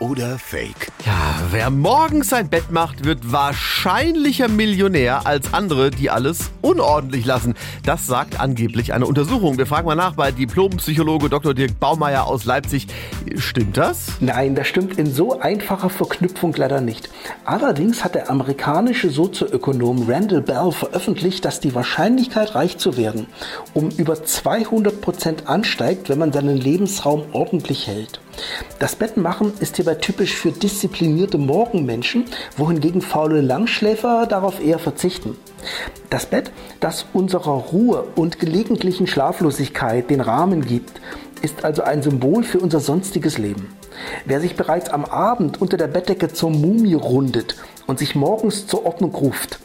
oder Fake? Ja, wer morgens sein Bett macht, wird wahrscheinlicher Millionär als andere, die alles unordentlich lassen. Das sagt angeblich eine Untersuchung. Wir fragen mal nach bei Diplompsychologe Dr. Dirk Baumeier aus Leipzig. Stimmt das? Nein, das stimmt in so einfacher Verknüpfung leider nicht. Allerdings hat der amerikanische Sozioökonom Randall Bell veröffentlicht, dass die Wahrscheinlichkeit, reich zu werden, um über 200 Prozent ansteigt, wenn man seinen Lebensraum ordentlich hält. Das Bettenmachen ist hierbei typisch für disziplinierte Morgenmenschen, wohingegen faule Langschläfer darauf eher verzichten. Das Bett, das unserer Ruhe und gelegentlichen Schlaflosigkeit den Rahmen gibt, ist also ein Symbol für unser sonstiges Leben. Wer sich bereits am Abend unter der Bettdecke zur Mumie rundet und sich morgens zur Ordnung ruft,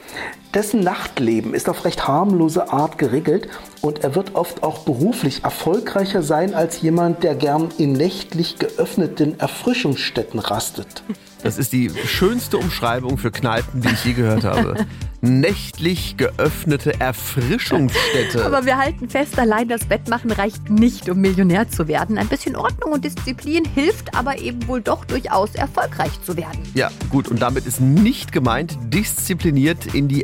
dessen Nachtleben ist auf recht harmlose Art geregelt und er wird oft auch beruflich erfolgreicher sein als jemand, der gern in nächtlich geöffneten Erfrischungsstätten rastet. Das ist die schönste Umschreibung für Kneipen, die ich je gehört habe. Nächtlich geöffnete Erfrischungsstätte. Aber wir halten fest, allein das Bettmachen reicht nicht, um Millionär zu werden. Ein bisschen Ordnung und Disziplin hilft aber eben wohl doch durchaus erfolgreich zu werden. Ja, gut, und damit ist nicht gemeint, diszipliniert in die